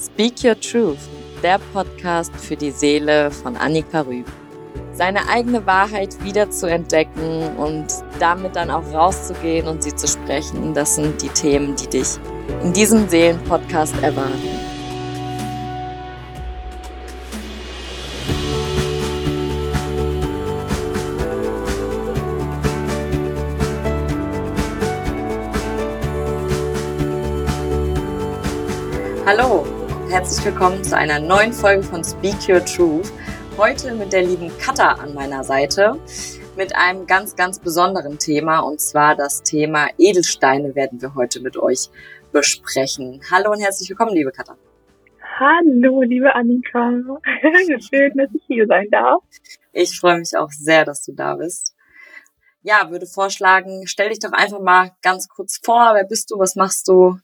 Speak Your Truth, der Podcast für die Seele von Annika Rüb. Seine eigene Wahrheit wieder zu entdecken und damit dann auch rauszugehen und sie zu sprechen, das sind die Themen, die dich in diesem Seelenpodcast erwarten. Herzlich willkommen zu einer neuen Folge von Speak Your Truth. Heute mit der lieben Katha an meiner Seite mit einem ganz, ganz besonderen Thema und zwar das Thema Edelsteine werden wir heute mit euch besprechen. Hallo und herzlich willkommen, liebe Katha. Hallo, liebe Annika. Schön, dass ich hier sein darf. Ich freue mich auch sehr, dass du da bist. Ja, würde vorschlagen, stell dich doch einfach mal ganz kurz vor. Wer bist du? Was machst du?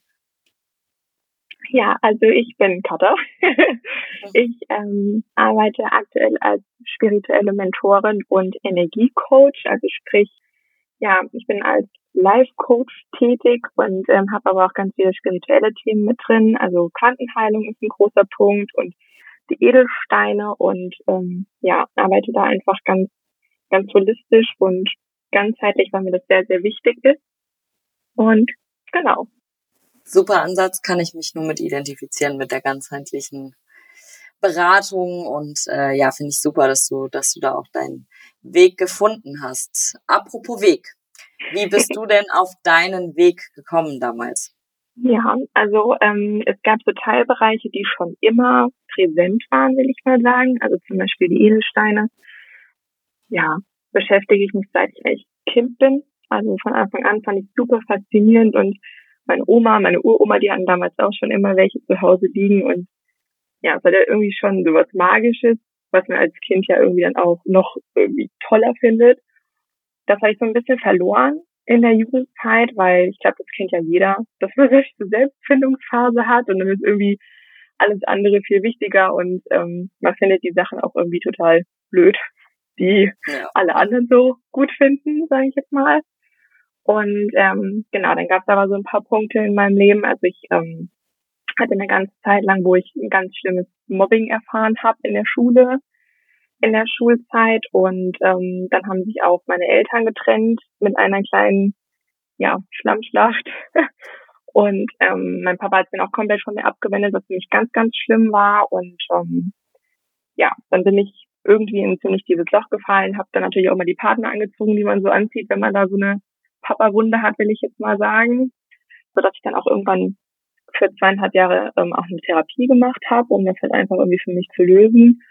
Ja, also ich bin Katha. ich ähm, arbeite aktuell als spirituelle Mentorin und Energiecoach. Also sprich, ja, ich bin als Life-Coach tätig und ähm, habe aber auch ganz viele spirituelle Themen mit drin. Also Quantenheilung ist ein großer Punkt und die Edelsteine und ähm, ja, arbeite da einfach ganz, ganz holistisch und ganzheitlich, weil mir das sehr, sehr wichtig ist. Und genau, super Ansatz, kann ich mich nur mit identifizieren mit der ganzheitlichen Beratung und äh, ja, finde ich super, dass du, dass du da auch deinen Weg gefunden hast. Apropos Weg, wie bist du denn auf deinen Weg gekommen damals? Ja, also ähm, es gab so Teilbereiche, die schon immer präsent waren, will ich mal sagen. Also zum Beispiel die Edelsteine. Ja, beschäftige ich mich seit ich echt Kind bin. Also von Anfang an fand ich super faszinierend und meine Oma, meine Uroma, die hatten damals auch schon immer welche zu Hause liegen und ja, es war ja irgendwie schon so was Magisches, was man als Kind ja irgendwie dann auch noch irgendwie toller findet. Das habe ich so ein bisschen verloren in der Jugendzeit, weil ich glaube, das kennt ja jeder, dass man solche Selbstfindungsphase hat und dann ist irgendwie alles andere viel wichtiger und ähm, man findet die Sachen auch irgendwie total blöd, die ja. alle anderen so gut finden, sage ich jetzt mal. Und ähm, genau, dann gab es aber so ein paar Punkte in meinem Leben. Also ich ähm, hatte eine ganze Zeit lang, wo ich ein ganz schlimmes Mobbing erfahren habe in der Schule, in der Schulzeit. Und ähm, dann haben sich auch meine Eltern getrennt mit einer kleinen, ja, Schlammschlacht. Und ähm, mein Papa hat dann auch komplett von mir abgewendet, was für mich ganz, ganz schlimm war. Und ähm, ja, dann bin ich irgendwie in ziemlich tiefes Loch gefallen, habe dann natürlich auch mal die Partner angezogen, die man so anzieht, wenn man da so eine Papa-Wunde hat, will ich jetzt mal sagen, so dass ich dann auch irgendwann für zweieinhalb Jahre ähm, auch eine Therapie gemacht habe, um das halt einfach irgendwie für mich zu lösen.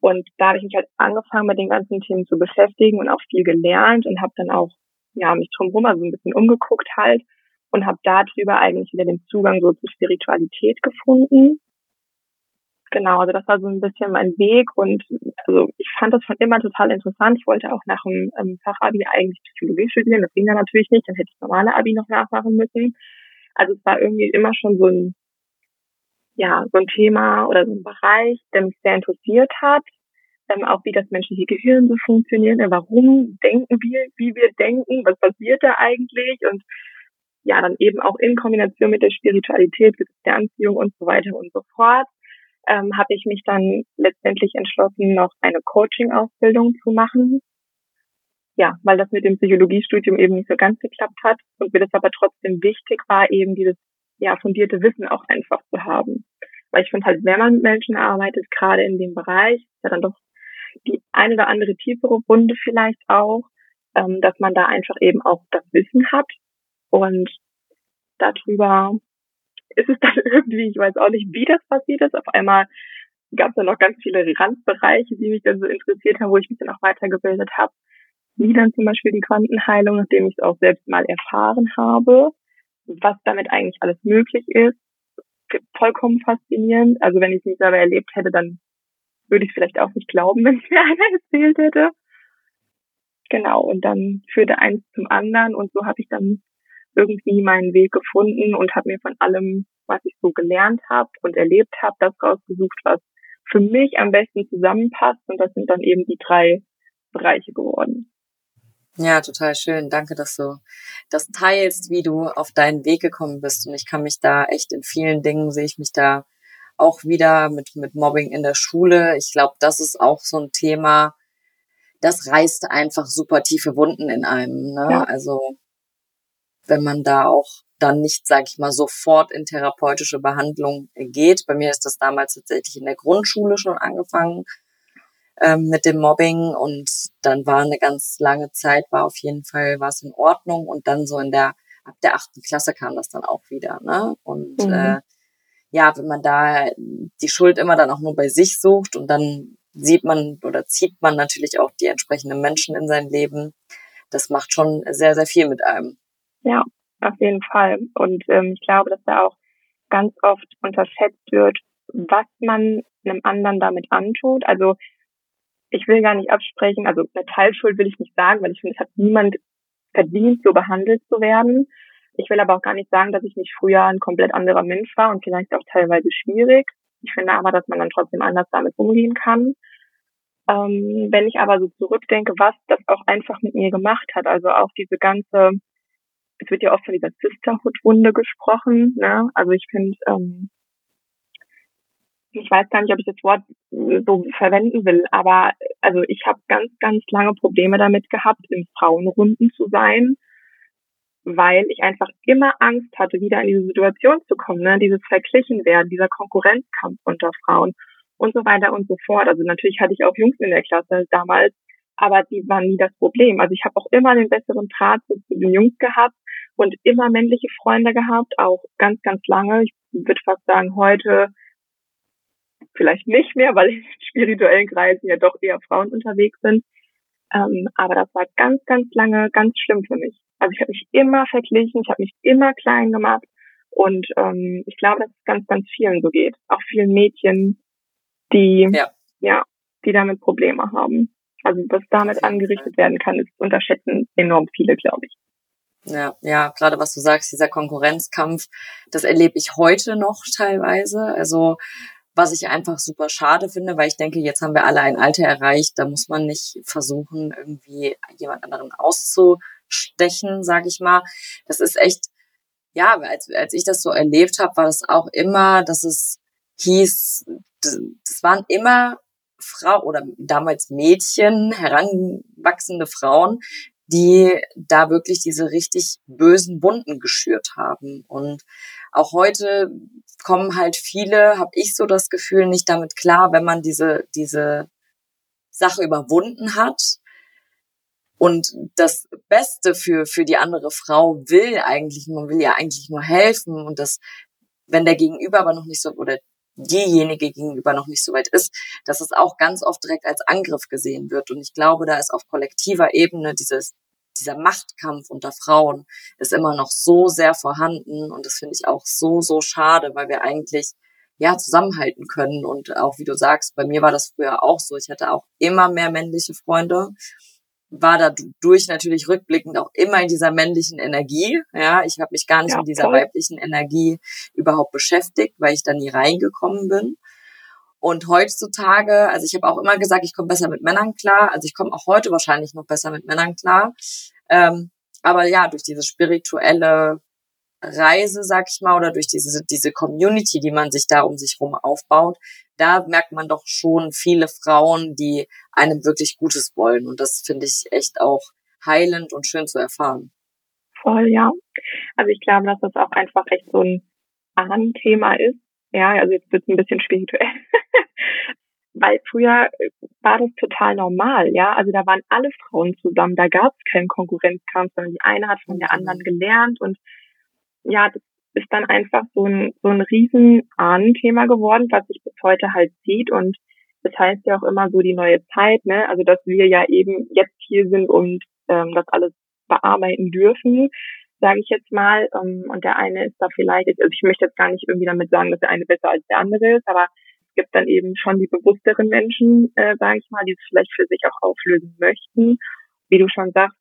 Und da habe ich mich halt angefangen, mit den ganzen Themen zu beschäftigen und auch viel gelernt und habe dann auch ja mich drumherum also ein bisschen umgeguckt halt und habe darüber eigentlich wieder den Zugang so zur Spiritualität gefunden genau, also das war so ein bisschen mein Weg und also ich fand das schon immer total interessant. Ich wollte auch nach dem ähm, Fachabi eigentlich Psychologie studieren, das ging dann natürlich nicht, dann hätte ich normale Abi noch nachmachen müssen. Also es war irgendwie immer schon so ein, ja, so ein Thema oder so ein Bereich, der mich sehr interessiert hat. Ähm, auch wie das menschliche Gehirn so funktioniert, ne? warum denken wir, wie wir denken, was passiert da eigentlich und ja, dann eben auch in Kombination mit der Spiritualität, mit der Anziehung und so weiter und so fort ähm, habe ich mich dann letztendlich entschlossen, noch eine Coaching-Ausbildung zu machen. Ja, weil das mit dem Psychologiestudium eben nicht so ganz geklappt hat und mir das aber trotzdem wichtig war, eben dieses ja fundierte Wissen auch einfach zu haben. Weil ich finde halt, wenn man mit Menschen arbeitet, gerade in dem Bereich, ja dann doch die eine oder andere tiefere Wunde vielleicht auch, ähm, dass man da einfach eben auch das Wissen hat und darüber ist es dann irgendwie, ich weiß auch nicht, wie das passiert ist. Auf einmal gab es dann noch ganz viele Randbereiche, die mich dann so interessiert haben, wo ich mich dann auch weitergebildet habe. Wie dann zum Beispiel die Quantenheilung, nachdem ich es auch selbst mal erfahren habe, was damit eigentlich alles möglich ist. Vollkommen faszinierend. Also wenn ich es nicht selber erlebt hätte, dann würde ich es vielleicht auch nicht glauben, wenn es mir einer erzählt hätte. Genau, und dann führte eins zum anderen und so habe ich dann irgendwie meinen Weg gefunden und habe mir von allem, was ich so gelernt habe und erlebt habe, das rausgesucht, was für mich am besten zusammenpasst. Und das sind dann eben die drei Bereiche geworden. Ja, total schön. Danke, dass du das teilst, wie du auf deinen Weg gekommen bist. Und ich kann mich da echt in vielen Dingen sehe ich mich da auch wieder mit, mit Mobbing in der Schule. Ich glaube, das ist auch so ein Thema, das reißt einfach super tiefe Wunden in einem. Ne? Ja. Also wenn man da auch dann nicht, sage ich mal, sofort in therapeutische Behandlung geht. Bei mir ist das damals tatsächlich in der Grundschule schon angefangen ähm, mit dem Mobbing und dann war eine ganz lange Zeit, war auf jeden Fall was in Ordnung und dann so in der ab der achten Klasse kam das dann auch wieder. Ne? Und mhm. äh, ja, wenn man da die Schuld immer dann auch nur bei sich sucht und dann sieht man oder zieht man natürlich auch die entsprechenden Menschen in sein Leben, das macht schon sehr, sehr viel mit einem. Ja, auf jeden Fall. Und ähm, ich glaube, dass da auch ganz oft unterschätzt wird, was man einem anderen damit antut. Also ich will gar nicht absprechen, also eine Teilschuld will ich nicht sagen, weil ich finde, es hat niemand verdient, so behandelt zu werden. Ich will aber auch gar nicht sagen, dass ich nicht früher ein komplett anderer Mensch war und vielleicht auch teilweise schwierig. Ich finde aber, dass man dann trotzdem anders damit umgehen kann. Ähm, wenn ich aber so zurückdenke, was das auch einfach mit mir gemacht hat, also auch diese ganze, es wird ja oft von dieser Sisterhood-Wunde gesprochen, ne? Also ich finde, ähm, ich weiß gar nicht, ob ich das Wort so verwenden will, aber also ich habe ganz, ganz lange Probleme damit gehabt, in Frauenrunden zu sein, weil ich einfach immer Angst hatte, wieder in diese Situation zu kommen, ne? dieses Verglichenwerden, dieser Konkurrenzkampf unter Frauen und so weiter und so fort. Also natürlich hatte ich auch Jungs in der Klasse damals, aber die waren nie das Problem. Also ich habe auch immer den besseren Draht zu den Jungs gehabt und immer männliche Freunde gehabt, auch ganz, ganz lange. Ich würde fast sagen, heute vielleicht nicht mehr, weil in spirituellen Kreisen ja doch eher Frauen unterwegs sind. Ähm, aber das war ganz, ganz lange ganz schlimm für mich. Also ich habe mich immer verglichen, ich habe mich immer klein gemacht und ähm, ich glaube, dass es ganz, ganz vielen so geht. Auch vielen Mädchen, die ja, ja die damit Probleme haben. Also was damit angerichtet werden kann, ist unterschätzen enorm viele, glaube ich. Ja, ja, gerade was du sagst, dieser Konkurrenzkampf, das erlebe ich heute noch teilweise. Also was ich einfach super schade finde, weil ich denke, jetzt haben wir alle ein Alter erreicht, da muss man nicht versuchen, irgendwie jemand anderen auszustechen, sage ich mal. Das ist echt, ja, als, als ich das so erlebt habe, war das auch immer, dass es hieß, das, das waren immer Frau oder damals Mädchen, heranwachsende Frauen, die da wirklich diese richtig bösen Wunden geschürt haben. Und auch heute kommen halt viele, habe ich so das Gefühl, nicht damit klar, wenn man diese, diese Sache überwunden hat und das Beste für, für die andere Frau will eigentlich, man will ja eigentlich nur helfen und das, wenn der Gegenüber aber noch nicht so, oder diejenige gegenüber noch nicht so weit ist, dass es auch ganz oft direkt als Angriff gesehen wird. Und ich glaube, da ist auf kollektiver Ebene dieses, dieser Machtkampf unter Frauen ist immer noch so sehr vorhanden. Und das finde ich auch so, so schade, weil wir eigentlich ja zusammenhalten können. Und auch wie du sagst, bei mir war das früher auch so. Ich hatte auch immer mehr männliche Freunde war dadurch natürlich rückblickend auch immer in dieser männlichen Energie. Ja, ich habe mich gar nicht ja, mit dieser weiblichen Energie überhaupt beschäftigt, weil ich da nie reingekommen bin. Und heutzutage, also ich habe auch immer gesagt, ich komme besser mit Männern klar. Also ich komme auch heute wahrscheinlich noch besser mit Männern klar. Ähm, aber ja, durch diese spirituelle Reise, sag ich mal, oder durch diese, diese Community, die man sich da um sich rum aufbaut, da merkt man doch schon viele Frauen, die einem wirklich Gutes wollen. Und das finde ich echt auch heilend und schön zu erfahren. Voll, ja. Also ich glaube, dass das auch einfach echt so ein Ahnenthema ist. Ja, also jetzt wird es ein bisschen spirituell. Weil früher war das total normal, ja. Also da waren alle Frauen zusammen, da gab es keinen Konkurrenzkampf, sondern die eine hat von der anderen gelernt und ja, das ist dann einfach so ein, so ein riesen Ahnenthema geworden, was sich bis heute halt sieht und das heißt ja auch immer so die neue Zeit, ne? Also dass wir ja eben jetzt hier sind und ähm, das alles bearbeiten dürfen, sage ich jetzt mal. Ähm, und der eine ist da vielleicht, also ich möchte jetzt gar nicht irgendwie damit sagen, dass der eine besser als der andere ist, aber es gibt dann eben schon die bewussteren Menschen, äh, sage ich mal, die es vielleicht für sich auch auflösen möchten. Wie du schon sagst,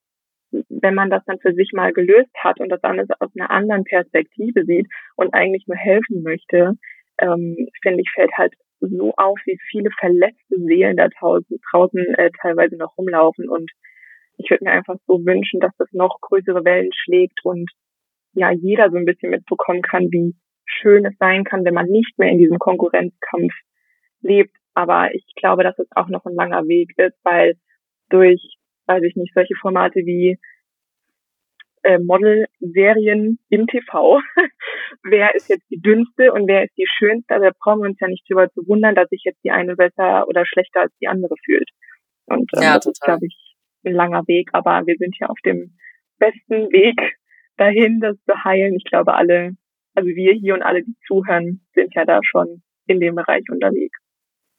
wenn man das dann für sich mal gelöst hat und das alles aus einer anderen Perspektive sieht und eigentlich nur helfen möchte, ähm, finde ich, fällt halt so auf, wie viele verletzte Seelen da draußen, äh, teilweise noch rumlaufen. Und ich würde mir einfach so wünschen, dass das noch größere Wellen schlägt und ja, jeder so ein bisschen mitbekommen kann, wie schön es sein kann, wenn man nicht mehr in diesem Konkurrenzkampf lebt. Aber ich glaube, dass es auch noch ein langer Weg ist, weil durch, weiß ich nicht, solche Formate wie äh, Model-Serien im TV. wer ist jetzt die dünnste und wer ist die schönste? Also da brauchen wir uns ja nicht drüber zu wundern, dass sich jetzt die eine besser oder schlechter als die andere fühlt. Und ähm, ja, das total. ist, glaube ich, ein langer Weg, aber wir sind ja auf dem besten Weg dahin, das zu heilen. Ich glaube, alle, also wir hier und alle, die zuhören, sind ja da schon in dem Bereich unterwegs.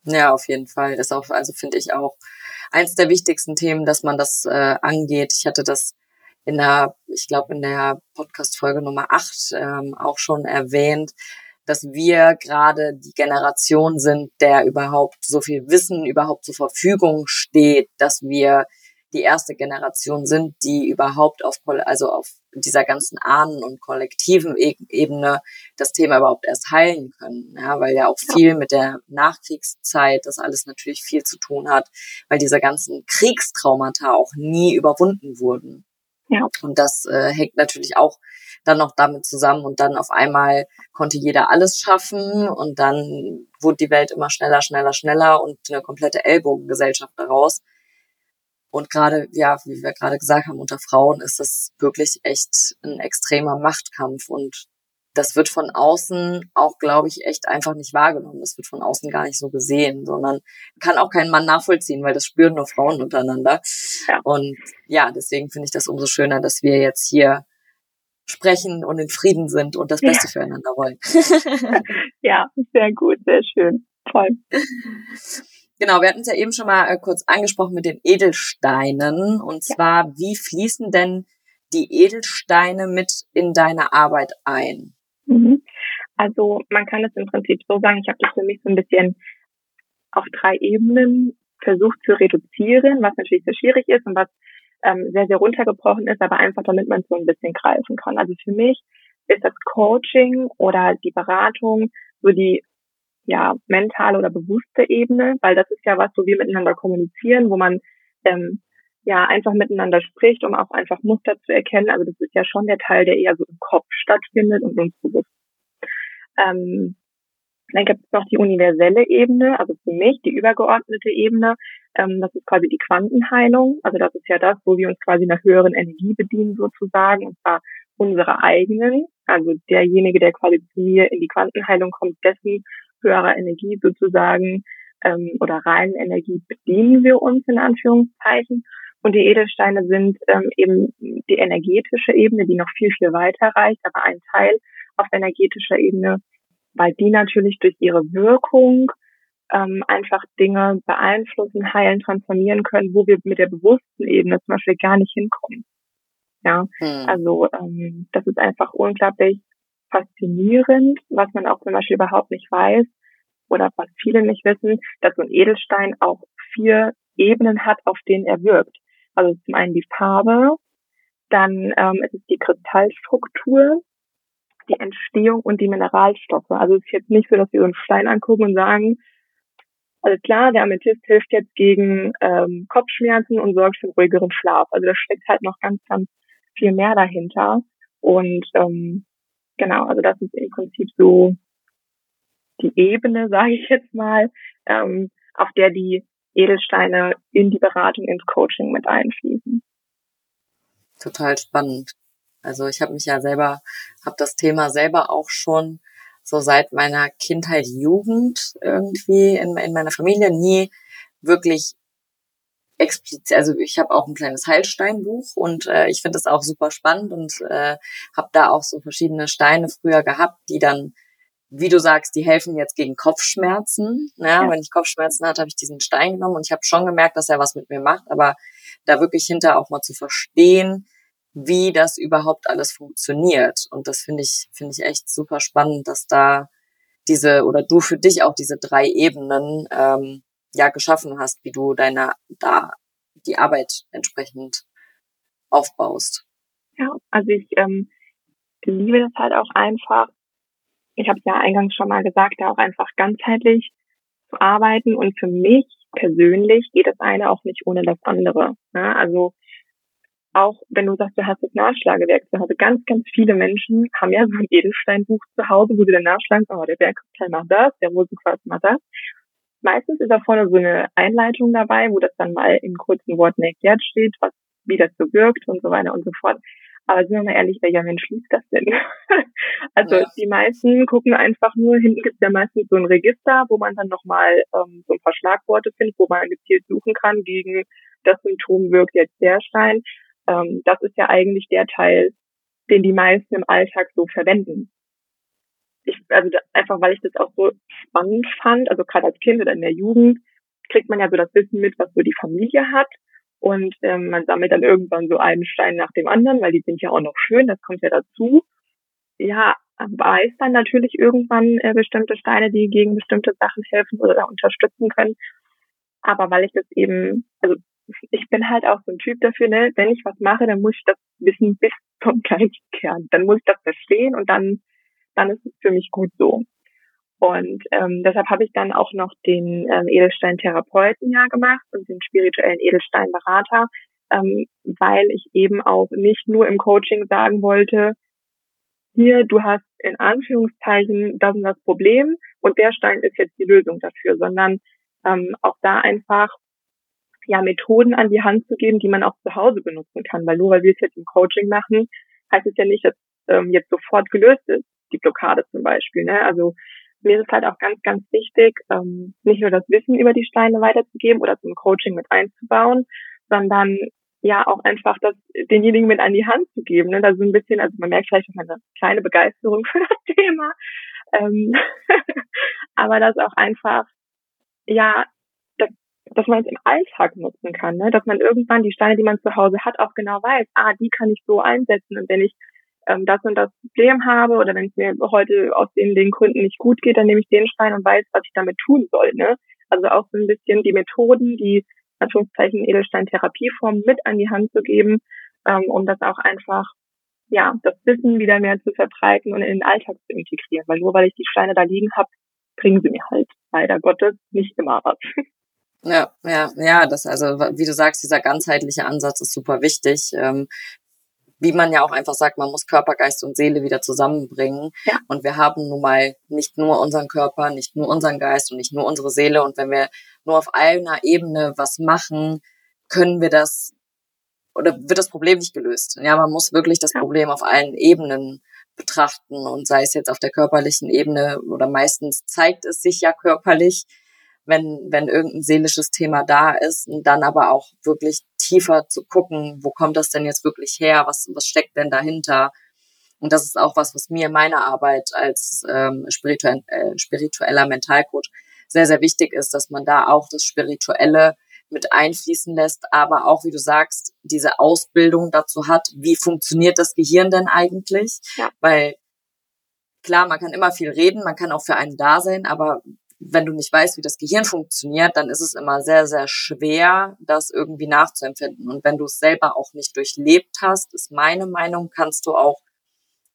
Ja, auf jeden Fall. Das ist auch, also finde ich auch eins der wichtigsten Themen, dass man das äh, angeht. Ich hatte das in der, ich glaube, in der Podcast-Folge Nummer 8 ähm, auch schon erwähnt, dass wir gerade die Generation sind, der überhaupt so viel Wissen überhaupt zur Verfügung steht, dass wir die erste Generation sind, die überhaupt auf, also auf dieser ganzen Ahnen- und kollektiven e-, Ebene das Thema überhaupt erst heilen können. Ja, weil ja auch viel mit der Nachkriegszeit das alles natürlich viel zu tun hat, weil diese ganzen Kriegstraumata auch nie überwunden wurden. Ja. Und das äh, hängt natürlich auch dann noch damit zusammen und dann auf einmal konnte jeder alles schaffen und dann wurde die Welt immer schneller, schneller, schneller und eine komplette Ellbogengesellschaft daraus. Und gerade, ja, wie wir gerade gesagt haben, unter Frauen ist das wirklich echt ein extremer Machtkampf und das wird von außen auch, glaube ich, echt einfach nicht wahrgenommen. Das wird von außen gar nicht so gesehen, sondern kann auch kein Mann nachvollziehen, weil das spüren nur Frauen untereinander. Ja. Und ja, deswegen finde ich das umso schöner, dass wir jetzt hier sprechen und in Frieden sind und das Beste ja. füreinander wollen. ja, sehr gut, sehr schön. Toll. Genau, wir hatten es ja eben schon mal äh, kurz angesprochen mit den Edelsteinen. Und zwar, wie fließen denn die Edelsteine mit in deine Arbeit ein? Mhm. Also man kann es im Prinzip so sagen, ich habe das für mich so ein bisschen auf drei Ebenen versucht zu reduzieren, was natürlich sehr schwierig ist und was ähm, sehr, sehr runtergebrochen ist, aber einfach damit man es so ein bisschen greifen kann. Also für mich ist das Coaching oder die Beratung so die ja mentale oder bewusste Ebene, weil das ist ja was, wo wir miteinander kommunizieren, wo man ähm, ja einfach miteinander spricht, um auch einfach Muster zu erkennen. Also das ist ja schon der Teil, der eher so im Kopf stattfindet und uns bewusst. Ähm, dann gibt es noch die universelle Ebene, also für mich die übergeordnete Ebene. Ähm, das ist quasi die Quantenheilung. Also das ist ja das, wo wir uns quasi einer höheren Energie bedienen sozusagen, und zwar unsere eigenen. Also derjenige, der quasi zu mir in die Quantenheilung kommt, dessen höherer Energie sozusagen ähm, oder reinen Energie bedienen wir uns in Anführungszeichen. Und die Edelsteine sind ähm, eben die energetische Ebene, die noch viel, viel weiter reicht, aber ein Teil auf energetischer Ebene, weil die natürlich durch ihre Wirkung ähm, einfach Dinge beeinflussen, heilen, transformieren können, wo wir mit der bewussten Ebene zum Beispiel gar nicht hinkommen. Ja, hm. also ähm, das ist einfach unglaublich faszinierend, was man auch zum Beispiel überhaupt nicht weiß oder was viele nicht wissen, dass so ein Edelstein auch vier Ebenen hat, auf denen er wirkt. Also zum einen die Farbe, dann ähm, ist es die Kristallstruktur, die Entstehung und die Mineralstoffe. Also es ist jetzt nicht so, dass wir so einen Stein angucken und sagen, alles klar, der Amethyst hilft jetzt gegen ähm, Kopfschmerzen und sorgt für ruhigeren Schlaf. Also da steckt halt noch ganz, ganz viel mehr dahinter. Und ähm, genau, also das ist im Prinzip so die Ebene, sage ich jetzt mal, ähm, auf der die Edelsteine in die Beratung, ins Coaching mit einfließen. Total spannend. Also ich habe mich ja selber, habe das Thema selber auch schon so seit meiner Kindheit, Jugend irgendwie in, in meiner Familie nie wirklich explizit, also ich habe auch ein kleines Heilsteinbuch und äh, ich finde das auch super spannend und äh, habe da auch so verschiedene Steine früher gehabt, die dann wie du sagst, die helfen jetzt gegen Kopfschmerzen. Ne? Ja. Wenn ich Kopfschmerzen hatte, habe ich diesen Stein genommen und ich habe schon gemerkt, dass er was mit mir macht, aber da wirklich hinter auch mal zu verstehen, wie das überhaupt alles funktioniert. Und das finde ich, finde ich echt super spannend, dass da diese oder du für dich auch diese drei Ebenen ähm, ja geschaffen hast, wie du deine da die Arbeit entsprechend aufbaust. Ja, also ich ähm, liebe das halt auch einfach, ich habe es ja eingangs schon mal gesagt, da auch einfach ganzheitlich zu arbeiten. Und für mich persönlich geht das eine auch nicht ohne das andere. Ne? Also auch wenn du sagst, du hast das Nachschlagewerk zu Hause, ganz, ganz viele Menschen haben ja so ein Edelsteinbuch zu Hause, wo sie dann nachschlagen, oh, der Bergkristall macht das, der Rosenquarz macht das. Meistens ist da vorne so eine Einleitung dabei, wo das dann mal in kurzen Worten erklärt steht, was, wie das so wirkt und so weiter und so fort. Aber sind wir mal ehrlich, welcher Mensch liest das denn? also ja. die meisten gucken einfach nur, hinten gibt es ja meistens so ein Register, wo man dann nochmal ähm, so ein paar Schlagworte findet, wo man gezielt suchen kann, gegen das Symptom wirkt jetzt der Stein. Ähm, das ist ja eigentlich der Teil, den die meisten im Alltag so verwenden. Ich, also einfach weil ich das auch so spannend fand, also gerade als Kind oder in der Jugend, kriegt man ja so das Wissen mit, was so die Familie hat. Und ähm, man sammelt dann irgendwann so einen Stein nach dem anderen, weil die sind ja auch noch schön, das kommt ja dazu. Ja, weiß dann natürlich irgendwann äh, bestimmte Steine, die gegen bestimmte Sachen helfen oder unterstützen können. Aber weil ich das eben, also ich bin halt auch so ein Typ dafür, ne, wenn ich was mache, dann muss ich das wissen bis zum kleinsten Kern. Dann muss ich das verstehen und dann, dann ist es für mich gut so. Und ähm, deshalb habe ich dann auch noch den ähm, Edelstein-Therapeuten ja gemacht und den spirituellen Edelstein-Berater, ähm, weil ich eben auch nicht nur im Coaching sagen wollte, hier, du hast in Anführungszeichen das und das Problem und der Stein ist jetzt die Lösung dafür, sondern ähm, auch da einfach ja Methoden an die Hand zu geben, die man auch zu Hause benutzen kann. Weil nur weil wir es jetzt im Coaching machen, heißt es ja nicht, dass ähm, jetzt sofort gelöst ist, die Blockade zum Beispiel. Ne? Also mir ist es halt auch ganz, ganz wichtig, ähm, nicht nur das Wissen über die Steine weiterzugeben oder zum Coaching mit einzubauen, sondern ja auch einfach das denjenigen mit an die Hand zu geben. Ne? Da so ein bisschen, also man merkt vielleicht noch eine kleine Begeisterung für das Thema. Ähm, aber das auch einfach, ja, dass man es im Alltag nutzen kann, ne? dass man irgendwann die Steine, die man zu Hause hat, auch genau weiß, ah, die kann ich so einsetzen und wenn ich ähm, das und das Problem habe oder wenn es mir heute aus den, den Gründen nicht gut geht, dann nehme ich den Stein und weiß, was ich damit tun soll. Ne? Also auch so ein bisschen die Methoden, die Anführungszeichen Edelstein-Therapieform mit an die Hand zu geben, ähm, um das auch einfach ja, das Wissen wieder mehr zu verbreiten und in den Alltag zu integrieren. Weil nur weil ich die Steine da liegen habe, bringen sie mir halt leider Gottes nicht immer was. Ja, ja, ja, das also, wie du sagst, dieser ganzheitliche Ansatz ist super wichtig. Ähm, wie man ja auch einfach sagt, man muss Körper, Geist und Seele wieder zusammenbringen. Ja. Und wir haben nun mal nicht nur unseren Körper, nicht nur unseren Geist und nicht nur unsere Seele. Und wenn wir nur auf einer Ebene was machen, können wir das oder wird das Problem nicht gelöst. Ja, man muss wirklich das Problem auf allen Ebenen betrachten und sei es jetzt auf der körperlichen Ebene oder meistens zeigt es sich ja körperlich, wenn, wenn irgendein seelisches Thema da ist und dann aber auch wirklich tiefer zu gucken, wo kommt das denn jetzt wirklich her, was, was steckt denn dahinter? Und das ist auch was, was mir in meiner Arbeit als ähm, spirituell, äh, spiritueller Mentalcoach sehr, sehr wichtig ist, dass man da auch das Spirituelle mit einfließen lässt, aber auch, wie du sagst, diese Ausbildung dazu hat, wie funktioniert das Gehirn denn eigentlich? Ja. Weil klar, man kann immer viel reden, man kann auch für einen da sein, aber wenn du nicht weißt, wie das Gehirn funktioniert, dann ist es immer sehr, sehr schwer, das irgendwie nachzuempfinden. Und wenn du es selber auch nicht durchlebt hast, ist meine Meinung, kannst du auch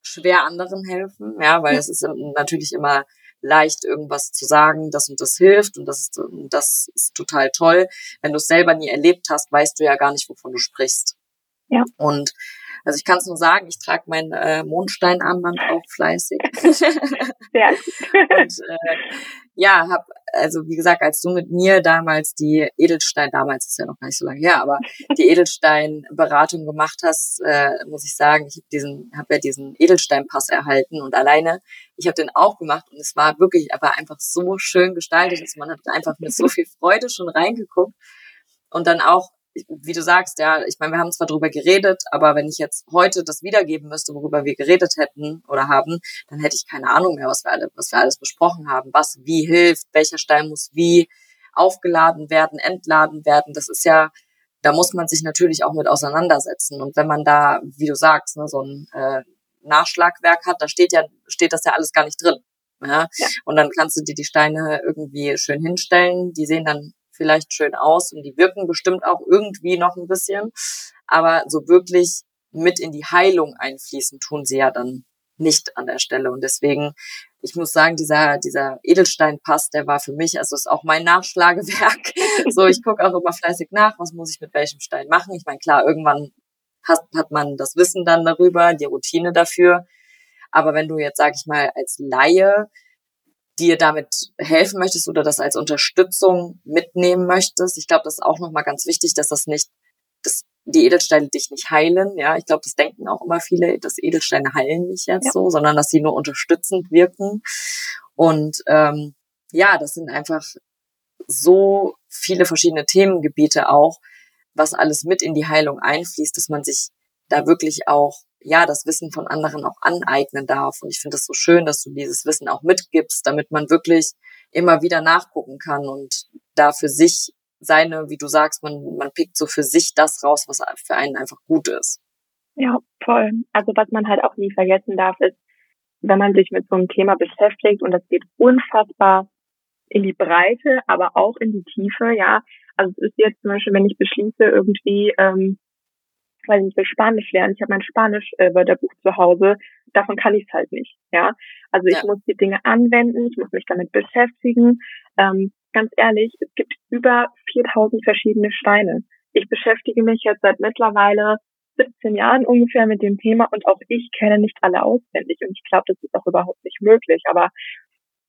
schwer anderen helfen, ja, weil es ist natürlich immer leicht, irgendwas zu sagen, das und das hilft und das ist, das ist total toll. Wenn du es selber nie erlebt hast, weißt du ja gar nicht, wovon du sprichst. Ja. Und also ich kann es nur sagen, ich trage mein äh, Mondsteinarmband auch fleißig. Gut. und äh, ja, hab also wie gesagt, als du mit mir damals die Edelstein, damals ist ja noch gar nicht so lange her, aber die Edelstein-Beratung gemacht hast, äh, muss ich sagen, ich habe diesen, habe ja diesen Edelstein-Pass erhalten und alleine, ich habe den auch gemacht und es war wirklich, aber einfach so schön gestaltet, dass man hat einfach mit so viel Freude schon reingeguckt und dann auch wie du sagst, ja, ich meine, wir haben zwar drüber geredet, aber wenn ich jetzt heute das wiedergeben müsste, worüber wir geredet hätten oder haben, dann hätte ich keine Ahnung mehr, was wir, alle, was wir alles besprochen haben, was wie hilft, welcher Stein muss wie aufgeladen werden, entladen werden. Das ist ja, da muss man sich natürlich auch mit auseinandersetzen. Und wenn man da, wie du sagst, ne, so ein äh, Nachschlagwerk hat, da steht ja, steht das ja alles gar nicht drin. Ja? ja? Und dann kannst du dir die Steine irgendwie schön hinstellen. Die sehen dann vielleicht schön aus und die wirken bestimmt auch irgendwie noch ein bisschen. Aber so wirklich mit in die Heilung einfließen tun sie ja dann nicht an der Stelle. Und deswegen, ich muss sagen, dieser, dieser Edelsteinpass, der war für mich, also ist auch mein Nachschlagewerk. so, ich gucke auch immer fleißig nach, was muss ich mit welchem Stein machen. Ich meine, klar, irgendwann hat, hat man das Wissen dann darüber, die Routine dafür. Aber wenn du jetzt, sag ich mal, als Laie dir damit helfen möchtest oder das als Unterstützung mitnehmen möchtest, ich glaube, das ist auch nochmal ganz wichtig, dass das nicht, dass die Edelsteine dich nicht heilen. Ja, ich glaube, das denken auch immer viele, dass Edelsteine heilen nicht jetzt ja. so, sondern dass sie nur unterstützend wirken. Und ähm, ja, das sind einfach so viele verschiedene Themengebiete auch, was alles mit in die Heilung einfließt, dass man sich da wirklich auch ja das Wissen von anderen auch aneignen darf. Und ich finde es so schön, dass du dieses Wissen auch mitgibst, damit man wirklich immer wieder nachgucken kann und da für sich seine, wie du sagst, man, man pickt so für sich das raus, was für einen einfach gut ist. Ja, voll. Also was man halt auch nie vergessen darf, ist, wenn man sich mit so einem Thema beschäftigt und das geht unfassbar in die Breite, aber auch in die Tiefe, ja. Also es ist jetzt zum Beispiel, wenn ich beschließe, irgendwie, ähm, weil ich will Spanisch lernen, ich habe mein Spanisch-Wörterbuch äh, zu Hause, davon kann ich es halt nicht, ja. Also ich ja. muss die Dinge anwenden, ich muss mich damit beschäftigen. Ähm, ganz ehrlich, es gibt über 4000 verschiedene Steine. Ich beschäftige mich jetzt seit mittlerweile 17 Jahren ungefähr mit dem Thema und auch ich kenne nicht alle auswendig und ich glaube, das ist auch überhaupt nicht möglich. Aber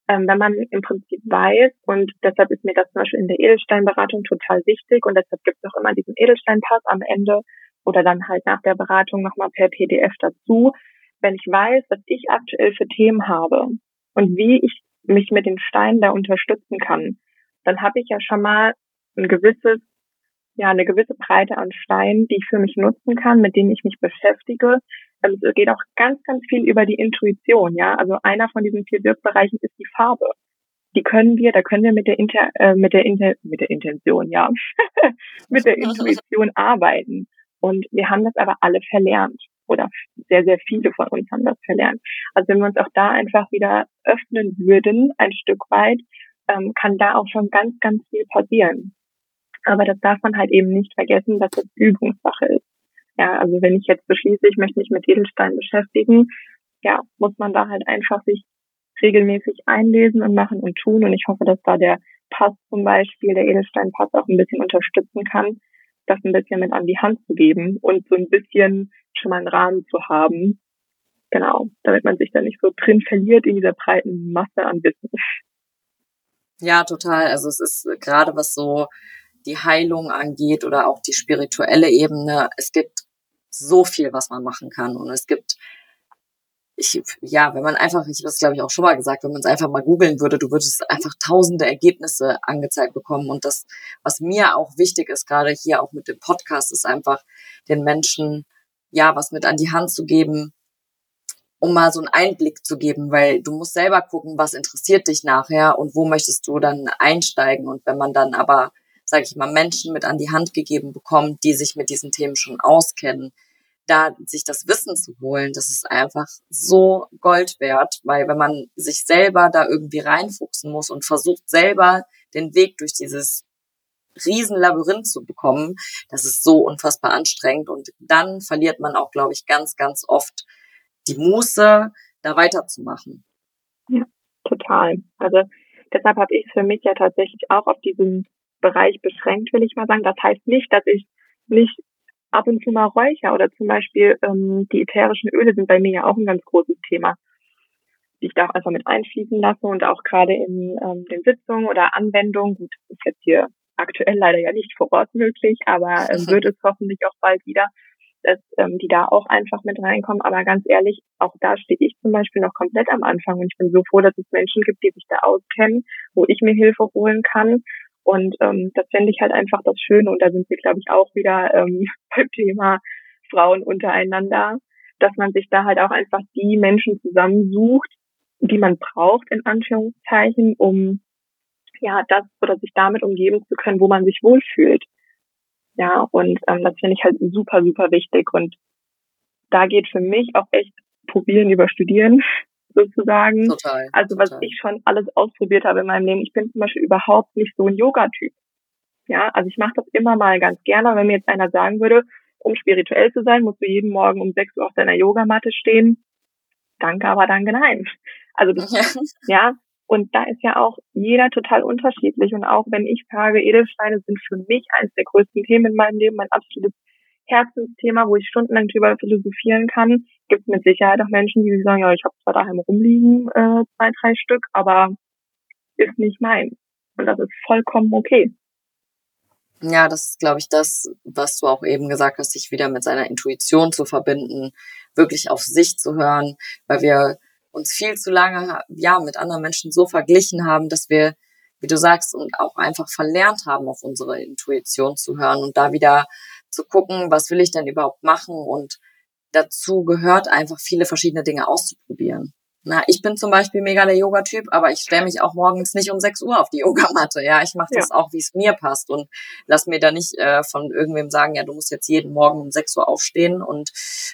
ähm, wenn man im Prinzip weiß und deshalb ist mir das zum Beispiel in der Edelsteinberatung total wichtig und deshalb gibt es auch immer diesen Edelsteinpass am Ende oder dann halt nach der Beratung nochmal per PDF dazu. Wenn ich weiß, was ich aktuell für Themen habe und wie ich mich mit den Steinen da unterstützen kann, dann habe ich ja schon mal ein gewisses, ja, eine gewisse Breite an Steinen, die ich für mich nutzen kann, mit denen ich mich beschäftige. Also es geht auch ganz, ganz viel über die Intuition, ja. Also einer von diesen vier Wirkbereichen ist die Farbe. Die können wir, da können wir mit der Inter, äh, mit der Inter, mit der Intention, ja, mit der Intuition arbeiten. Und wir haben das aber alle verlernt. Oder sehr, sehr viele von uns haben das verlernt. Also wenn wir uns auch da einfach wieder öffnen würden, ein Stück weit, ähm, kann da auch schon ganz, ganz viel passieren. Aber das darf man halt eben nicht vergessen, dass das Übungssache ist. Ja, also wenn ich jetzt beschließe, ich möchte mich mit Edelstein beschäftigen, ja, muss man da halt einfach sich regelmäßig einlesen und machen und tun. Und ich hoffe, dass da der Pass zum Beispiel, der Edelsteinpass auch ein bisschen unterstützen kann, das ein bisschen mit an die Hand zu geben und so ein bisschen schon mal einen Rahmen zu haben. Genau, damit man sich da nicht so drin verliert in dieser breiten Masse an Wissen. Ja, total. Also es ist gerade was so die Heilung angeht oder auch die spirituelle Ebene. Es gibt so viel, was man machen kann. Und es gibt, ich, ja, wenn man einfach, ich habe das glaube ich auch schon mal gesagt, wenn man es einfach mal googeln würde, du würdest einfach tausende Ergebnisse angezeigt bekommen. Und das, was mir auch wichtig ist, gerade hier auch mit dem Podcast, ist einfach den Menschen, ja, was mit an die Hand zu geben, um mal so einen Einblick zu geben, weil du musst selber gucken, was interessiert dich nachher und wo möchtest du dann einsteigen. Und wenn man dann aber, sage ich mal, Menschen mit an die Hand gegeben bekommt, die sich mit diesen Themen schon auskennen, da sich das Wissen zu holen, das ist einfach so Gold wert, weil wenn man sich selber da irgendwie reinfuchsen muss und versucht selber den Weg durch dieses Riesenlabyrinth zu bekommen, das ist so unfassbar anstrengend und dann verliert man auch, glaube ich, ganz, ganz oft die Muße, da weiterzumachen. Ja, total. Also deshalb habe ich es für mich ja tatsächlich auch auf diesen Bereich beschränkt, will ich mal sagen. Das heißt nicht, dass ich nicht ab und zu mal räucher oder zum Beispiel ähm, die ätherischen Öle sind bei mir ja auch ein ganz großes Thema, die ich da auch einfach mit einfließen lasse und auch gerade in ähm, den Sitzungen oder Anwendungen, gut, das ist jetzt hier aktuell leider ja nicht vor Ort möglich, aber ähm, wird es hoffentlich auch bald wieder, dass ähm, die da auch einfach mit reinkommen. Aber ganz ehrlich, auch da stehe ich zum Beispiel noch komplett am Anfang und ich bin so froh, dass es Menschen gibt, die sich da auskennen, wo ich mir Hilfe holen kann. Und ähm, das fände ich halt einfach das Schöne. Und da sind wir, glaube ich, auch wieder ähm, beim Thema Frauen untereinander, dass man sich da halt auch einfach die Menschen zusammensucht, die man braucht, in Anführungszeichen, um ja das oder sich damit umgeben zu können, wo man sich wohlfühlt. Ja, und ähm, das finde ich halt super, super wichtig. Und da geht für mich auch echt probieren über Studieren sozusagen. Total. Also was total. ich schon alles ausprobiert habe in meinem Leben. Ich bin zum Beispiel überhaupt nicht so ein Yoga-Typ. Ja, also ich mache das immer mal ganz gerne. Wenn mir jetzt einer sagen würde, um spirituell zu sein, musst du jeden Morgen um 6 Uhr auf deiner Yogamatte stehen. Danke, aber danke, nein. Also das, ja, und da ist ja auch jeder total unterschiedlich. Und auch wenn ich sage, Edelsteine sind für mich eines der größten Themen in meinem Leben, mein absolutes Herzensthema, wo ich stundenlang drüber philosophieren kann. Gibt mit Sicherheit auch Menschen, die sagen, ja, ich habe zwar daheim rumliegen, äh, zwei, drei Stück, aber ist nicht mein. Und das ist vollkommen okay. Ja, das ist, glaube ich, das, was du auch eben gesagt hast, sich wieder mit seiner Intuition zu verbinden, wirklich auf sich zu hören, weil wir uns viel zu lange, ja, mit anderen Menschen so verglichen haben, dass wir, wie du sagst, und auch einfach verlernt haben, auf unsere Intuition zu hören und da wieder zu gucken, was will ich denn überhaupt machen und dazu gehört einfach viele verschiedene Dinge auszuprobieren. Na, ich bin zum Beispiel mega der Yoga-Typ, aber ich stelle mich auch morgens nicht um 6 Uhr auf die Yogamatte. Ja, ich mache das ja. auch, wie es mir passt und lass mir da nicht äh, von irgendwem sagen, ja, du musst jetzt jeden Morgen um 6 Uhr aufstehen und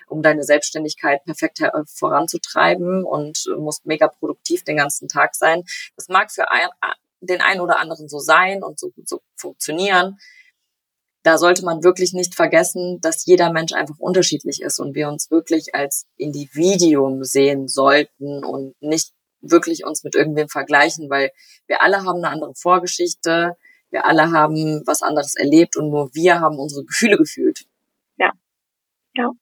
um deine Selbstständigkeit perfekt äh, voranzutreiben und musst mega produktiv den ganzen Tag sein. Das mag für ein, den einen oder anderen so sein und so, so funktionieren da sollte man wirklich nicht vergessen, dass jeder Mensch einfach unterschiedlich ist und wir uns wirklich als Individuum sehen sollten und nicht wirklich uns mit irgendwem vergleichen, weil wir alle haben eine andere Vorgeschichte, wir alle haben was anderes erlebt und nur wir haben unsere Gefühle gefühlt. Ja, ja.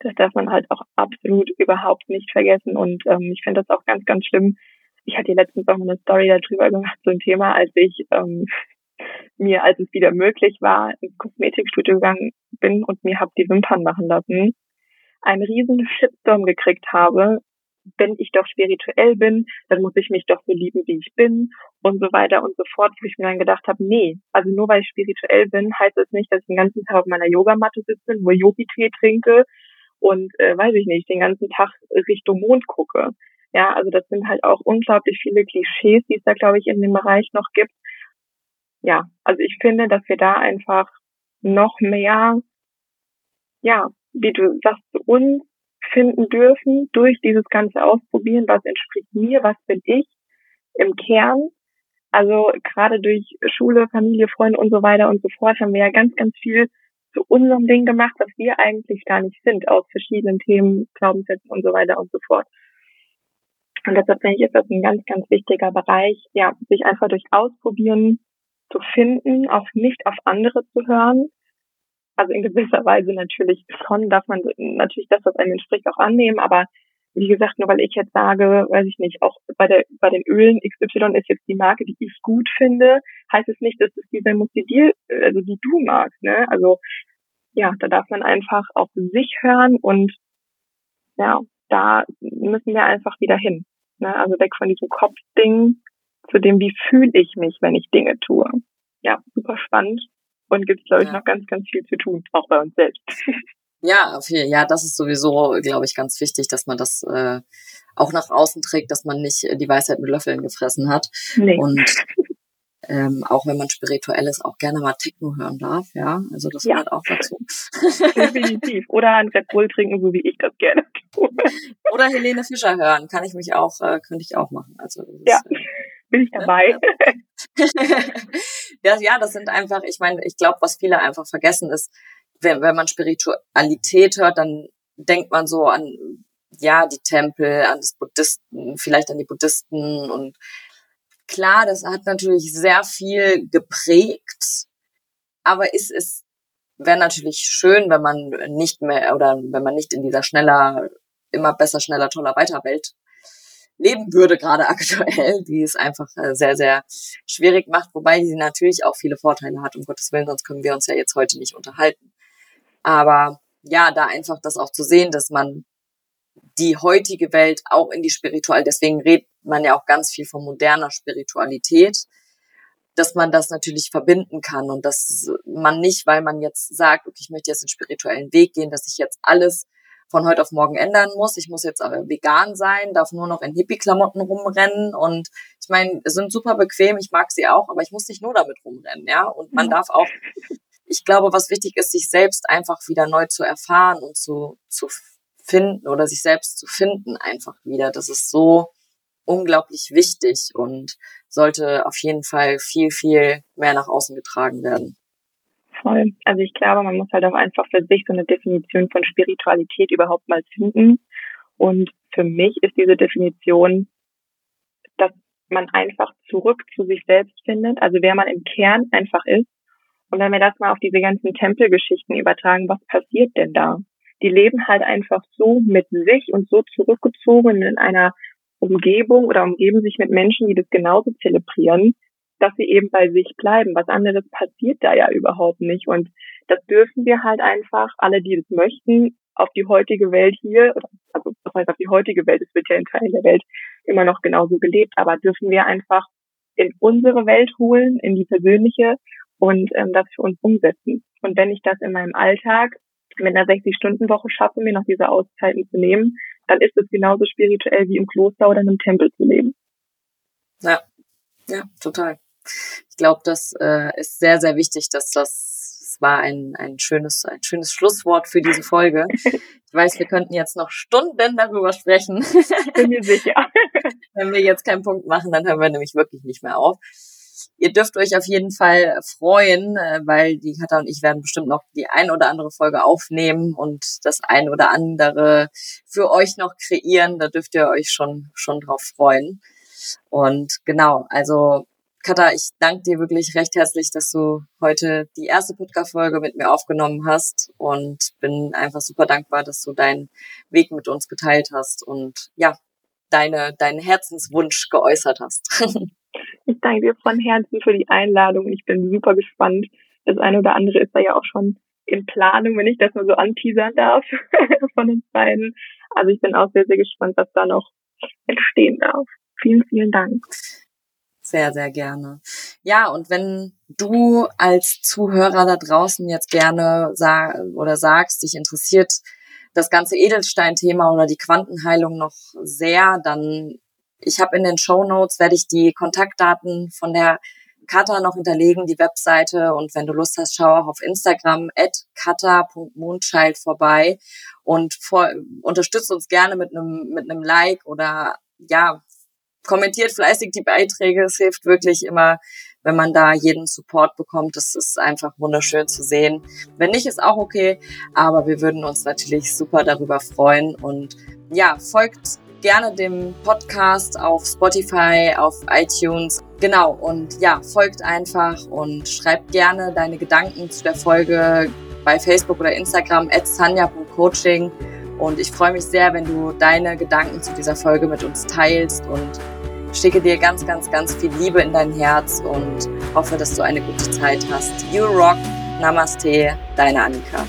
Das darf man halt auch absolut überhaupt nicht vergessen und ähm, ich finde das auch ganz, ganz schlimm. Ich hatte letztens auch eine Story darüber gemacht, so ein Thema, als ich ähm, mir, als es wieder möglich war, ins Kosmetikstudio gegangen bin und mir habe die Wimpern machen lassen, einen riesen Shitstorm gekriegt habe, wenn ich doch spirituell bin, dann muss ich mich doch so lieben, wie ich bin und so weiter und so fort, wo ich mir dann gedacht habe, nee, also nur weil ich spirituell bin, heißt das nicht, dass ich den ganzen Tag auf meiner Yogamatte sitze, nur Yogi-Tee trinke und äh, weiß ich nicht, den ganzen Tag Richtung Mond gucke. Ja, also das sind halt auch unglaublich viele Klischees, die es da, glaube ich, in dem Bereich noch gibt, ja, also ich finde, dass wir da einfach noch mehr, ja, wie du sagst, zu uns finden dürfen durch dieses ganze Ausprobieren, was entspricht mir, was bin ich im Kern. Also gerade durch Schule, Familie, Freunde und so weiter und so fort haben wir ja ganz, ganz viel zu unserem Ding gemacht, was wir eigentlich gar nicht sind, aus verschiedenen Themen, Glaubenssätzen und so weiter und so fort. Und deshalb finde ich, ist das ein ganz, ganz wichtiger Bereich, ja, sich einfach durch Ausprobieren zu finden, auch nicht auf andere zu hören. Also in gewisser Weise natürlich schon, darf man natürlich das, was einem entspricht, auch annehmen, aber wie gesagt, nur weil ich jetzt sage, weiß ich nicht, auch bei der bei den Ölen XY ist jetzt die Marke, die ich gut finde, heißt es nicht, dass es die sein muss, die dir, also die du magst, ne? Also ja, da darf man einfach auf sich hören und ja, da müssen wir einfach wieder hin. Ne? Also weg von diesem Kopfding zu dem, wie fühle ich mich, wenn ich Dinge tue. Ja, super spannend und gibt es, glaube ich, ja. noch ganz, ganz viel zu tun, auch bei uns selbst. Ja, viel, ja, das ist sowieso, glaube ich, ganz wichtig, dass man das äh, auch nach außen trägt, dass man nicht die Weisheit mit Löffeln gefressen hat. Nee. Und ähm, auch wenn man spirituell ist, auch gerne mal Techno hören darf, ja. Also das ja. gehört auch dazu. Definitiv. Oder ein Red Bull trinken, so wie ich das gerne tue. Oder Helene Fischer hören, kann ich mich auch, äh, könnte ich auch machen. Also ja. Ist, äh, bin ich dabei. ja, ja, das sind einfach, ich meine, ich glaube, was viele einfach vergessen ist, wenn, wenn man Spiritualität hört, dann denkt man so an, ja, die Tempel, an das Buddhisten, vielleicht an die Buddhisten und klar, das hat natürlich sehr viel geprägt, aber ist es wäre natürlich schön, wenn man nicht mehr oder wenn man nicht in dieser schneller, immer besser, schneller, toller Weiterwelt leben würde, gerade aktuell, die es einfach äh, sehr, sehr schwierig macht, wobei sie natürlich auch viele Vorteile hat, um Gottes Willen, sonst können wir uns ja jetzt heute nicht unterhalten. Aber ja, da einfach das auch zu sehen, dass man die heutige Welt auch in die Spiritual, deswegen redet man ja auch ganz viel von moderner Spiritualität, dass man das natürlich verbinden kann und dass man nicht, weil man jetzt sagt, okay, ich möchte jetzt den spirituellen Weg gehen, dass ich jetzt alles von heute auf morgen ändern muss. Ich muss jetzt aber vegan sein, darf nur noch in Hippie-Klamotten rumrennen und ich meine, sind super bequem, ich mag sie auch, aber ich muss nicht nur damit rumrennen, ja. Und man darf auch, ich glaube, was wichtig ist, sich selbst einfach wieder neu zu erfahren und zu, zu finden oder sich selbst zu finden einfach wieder. Das ist so unglaublich wichtig und sollte auf jeden Fall viel, viel mehr nach außen getragen werden voll. Also ich glaube, man muss halt auch einfach für sich so eine Definition von Spiritualität überhaupt mal finden. Und für mich ist diese Definition, dass man einfach zurück zu sich selbst findet, also wer man im Kern einfach ist Und wenn wir das mal auf diese ganzen Tempelgeschichten übertragen, was passiert denn da? Die leben halt einfach so mit sich und so zurückgezogen in einer Umgebung oder umgeben sich mit Menschen, die das genauso zelebrieren, dass sie eben bei sich bleiben. Was anderes passiert da ja überhaupt nicht. Und das dürfen wir halt einfach, alle, die das möchten, auf die heutige Welt hier, also das heißt auf die heutige Welt, es wird ja in Teilen der Welt immer noch genauso gelebt, aber dürfen wir einfach in unsere Welt holen, in die persönliche und ähm, das für uns umsetzen. Und wenn ich das in meinem Alltag mit einer 60-Stunden-Woche schaffe, mir noch diese Auszeiten zu nehmen, dann ist es genauso spirituell wie im Kloster oder in einem Tempel zu leben. Ja, ja, total. Ich glaube, das äh, ist sehr, sehr wichtig, dass das das war ein, ein schönes, ein schönes Schlusswort für diese Folge. Ich weiß, wir könnten jetzt noch Stunden darüber sprechen. Bin mir sicher. Wenn wir jetzt keinen Punkt machen, dann hören wir nämlich wirklich nicht mehr auf. Ihr dürft euch auf jeden Fall freuen, äh, weil die Katha und ich werden bestimmt noch die ein oder andere Folge aufnehmen und das ein oder andere für euch noch kreieren. Da dürft ihr euch schon, schon drauf freuen. Und genau, also Katha, ich danke dir wirklich recht herzlich, dass du heute die erste Podcast-Folge mit mir aufgenommen hast und bin einfach super dankbar, dass du deinen Weg mit uns geteilt hast und ja, deine, deinen Herzenswunsch geäußert hast. Ich danke dir von Herzen für die Einladung ich bin super gespannt. Das eine oder andere ist da ja auch schon in Planung, wenn ich das mal so anteasern darf von uns beiden. Also ich bin auch sehr, sehr gespannt, was da noch entstehen darf. Vielen, vielen Dank. Sehr, sehr gerne. Ja, und wenn du als Zuhörer da draußen jetzt gerne sag oder sagst, dich interessiert das ganze Edelstein-Thema oder die Quantenheilung noch sehr, dann ich habe in den Show Notes werde ich die Kontaktdaten von der Kata noch hinterlegen, die Webseite. Und wenn du Lust hast, schau auch auf Instagram at kata.moonchild vorbei und vor, unterstützt uns gerne mit einem mit einem Like oder ja, kommentiert fleißig die Beiträge. Es hilft wirklich immer, wenn man da jeden Support bekommt. Das ist einfach wunderschön zu sehen. Wenn nicht, ist auch okay. Aber wir würden uns natürlich super darüber freuen. Und ja, folgt gerne dem Podcast auf Spotify, auf iTunes. Genau, und ja, folgt einfach und schreibt gerne deine Gedanken zu der Folge bei Facebook oder Instagram at sanja.coaching. Und ich freue mich sehr, wenn du deine Gedanken zu dieser Folge mit uns teilst und schicke dir ganz, ganz, ganz viel Liebe in dein Herz und hoffe, dass du eine gute Zeit hast. You rock. Namaste, deine Annika.